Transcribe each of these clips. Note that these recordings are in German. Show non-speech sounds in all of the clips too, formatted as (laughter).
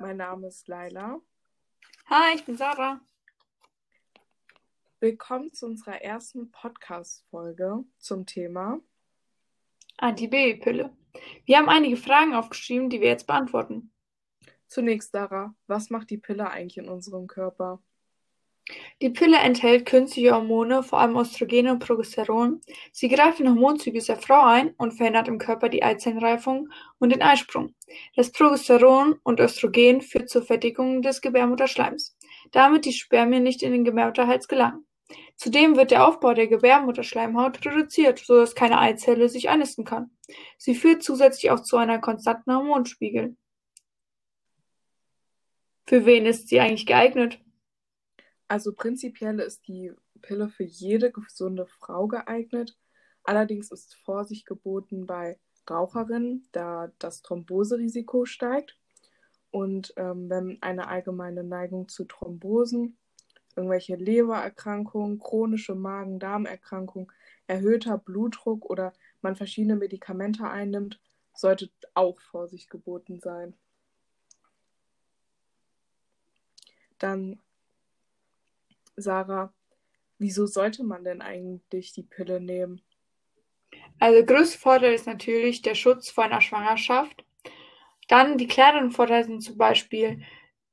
mein Name ist Laila. Hi, ich bin Sarah. Willkommen zu unserer ersten Podcast-Folge zum Thema Antibabypille. Wir haben einige Fragen aufgeschrieben, die wir jetzt beantworten. Zunächst, Sarah, was macht die Pille eigentlich in unserem Körper? Die Pille enthält künstliche Hormone, vor allem Östrogene und Progesteron. Sie greift in Hormonzyklus der Frau ein und verhindert im Körper die Eizellenreifung und den Eisprung. Das Progesteron und Östrogen führt zur Verdickung des Gebärmutterschleims, damit die Spermien nicht in den Gebärmutterhals gelangen. Zudem wird der Aufbau der Gebärmutterschleimhaut reduziert, sodass keine Eizelle sich einnisten kann. Sie führt zusätzlich auch zu einer konstanten Hormonspiegel. Für wen ist sie eigentlich geeignet? Also prinzipiell ist die Pille für jede gesunde Frau geeignet. Allerdings ist Vorsicht geboten bei Raucherinnen, da das Thromboserisiko steigt. Und ähm, wenn eine allgemeine Neigung zu Thrombosen, irgendwelche Lebererkrankungen, chronische Magen-Darm-Erkrankungen, erhöhter Blutdruck oder man verschiedene Medikamente einnimmt, sollte auch Vorsicht geboten sein. Dann Sarah, wieso sollte man denn eigentlich die Pille nehmen? Also größter Vorteil ist natürlich der Schutz vor einer Schwangerschaft. Dann die kleineren Vorteile sind zum Beispiel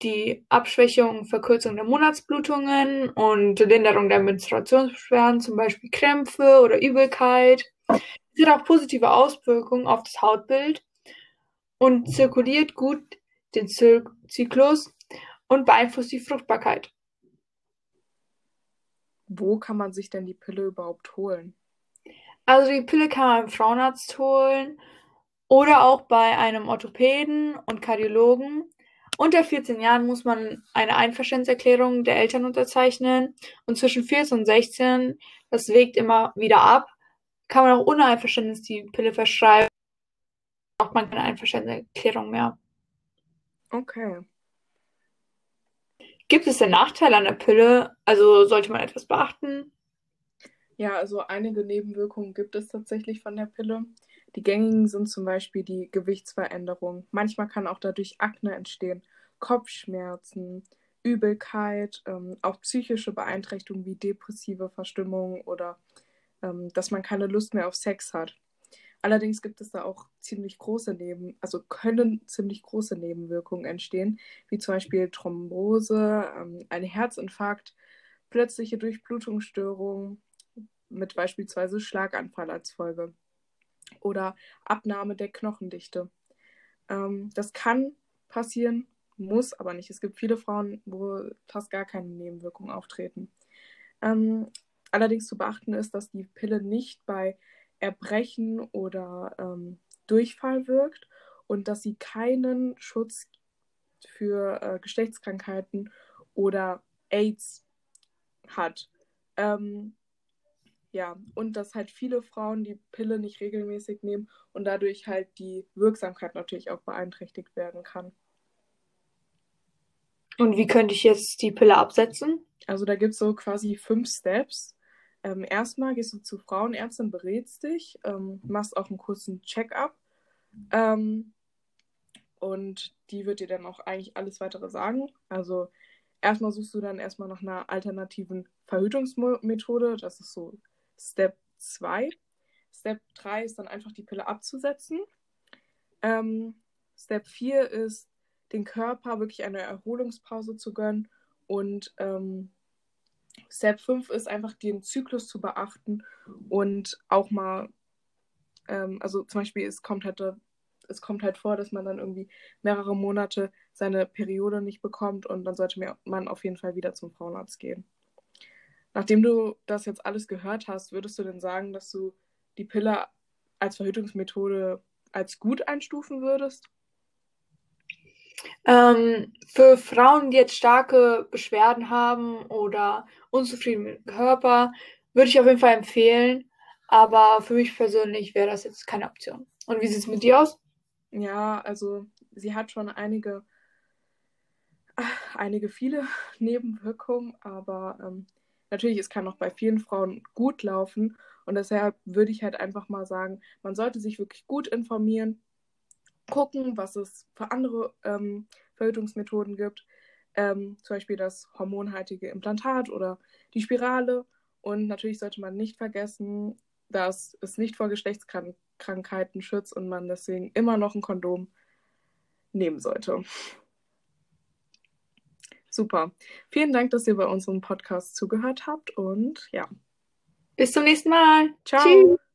die Abschwächung, Verkürzung der Monatsblutungen und Linderung der Menstruationsbeschwerden, zum Beispiel Krämpfe oder Übelkeit. Es hat auch positive Auswirkungen auf das Hautbild und zirkuliert gut den Zyklus und beeinflusst die Fruchtbarkeit. Wo kann man sich denn die Pille überhaupt holen? Also die Pille kann man beim Frauenarzt holen oder auch bei einem Orthopäden und Kardiologen. Unter 14 Jahren muss man eine Einverständniserklärung der Eltern unterzeichnen und zwischen 14 und 16, das wägt immer wieder ab, kann man auch ohne Einverständnis die Pille verschreiben. Braucht man keine Einverständniserklärung mehr. Okay. Gibt es denn Nachteile an der Pille? Also sollte man etwas beachten? Ja, also einige Nebenwirkungen gibt es tatsächlich von der Pille. Die gängigen sind zum Beispiel die Gewichtsveränderung. Manchmal kann auch dadurch Akne entstehen, Kopfschmerzen, Übelkeit, ähm, auch psychische Beeinträchtigungen wie depressive Verstimmung oder ähm, dass man keine Lust mehr auf Sex hat. Allerdings gibt es da auch ziemlich große Neben, also können ziemlich große Nebenwirkungen entstehen, wie zum Beispiel Thrombose, ähm, ein Herzinfarkt, plötzliche Durchblutungsstörungen mit beispielsweise Schlaganfall als Folge oder Abnahme der Knochendichte. Ähm, das kann passieren, muss aber nicht. Es gibt viele Frauen, wo fast gar keine Nebenwirkungen auftreten. Ähm, allerdings zu beachten ist, dass die Pille nicht bei Erbrechen oder ähm, Durchfall wirkt und dass sie keinen Schutz für äh, Geschlechtskrankheiten oder AIDS hat. Ähm, ja, und dass halt viele Frauen die Pille nicht regelmäßig nehmen und dadurch halt die Wirksamkeit natürlich auch beeinträchtigt werden kann. Und wie könnte ich jetzt die Pille absetzen? Also da gibt es so quasi fünf Steps. Ähm, erstmal gehst du zur Frauenärztin, berätst dich, ähm, machst auch einen kurzen Check-up. Ähm, und die wird dir dann auch eigentlich alles weitere sagen. Also erstmal suchst du dann erstmal nach einer alternativen Verhütungsmethode. Das ist so Step 2. Step 3 ist dann einfach die Pille abzusetzen. Ähm, Step 4 ist, den Körper wirklich eine Erholungspause zu gönnen und ähm, Step 5 ist einfach den Zyklus zu beachten und auch mal, ähm, also zum Beispiel, es kommt halt, es kommt halt vor, dass man dann irgendwie mehrere Monate seine Periode nicht bekommt und dann sollte man auf jeden Fall wieder zum Frauenarzt gehen. Nachdem du das jetzt alles gehört hast, würdest du denn sagen, dass du die Pille als Verhütungsmethode als gut einstufen würdest? Ähm, für Frauen, die jetzt starke Beschwerden haben oder unzufrieden mit dem Körper, würde ich auf jeden Fall empfehlen. Aber für mich persönlich wäre das jetzt keine Option. Und wie sieht es mit dir aus? Ja, also sie hat schon einige, einige viele (laughs) Nebenwirkungen, aber ähm, natürlich, es kann auch bei vielen Frauen gut laufen. Und deshalb würde ich halt einfach mal sagen, man sollte sich wirklich gut informieren, gucken, was es für andere ähm, Verhütungsmethoden gibt. Ähm, zum Beispiel das hormonhaltige Implantat oder die Spirale. Und natürlich sollte man nicht vergessen, dass es nicht vor Geschlechtskrankheiten schützt und man deswegen immer noch ein Kondom nehmen sollte. Super. Vielen Dank, dass ihr bei unserem Podcast zugehört habt und ja. Bis zum nächsten Mal. Ciao. Tschüss.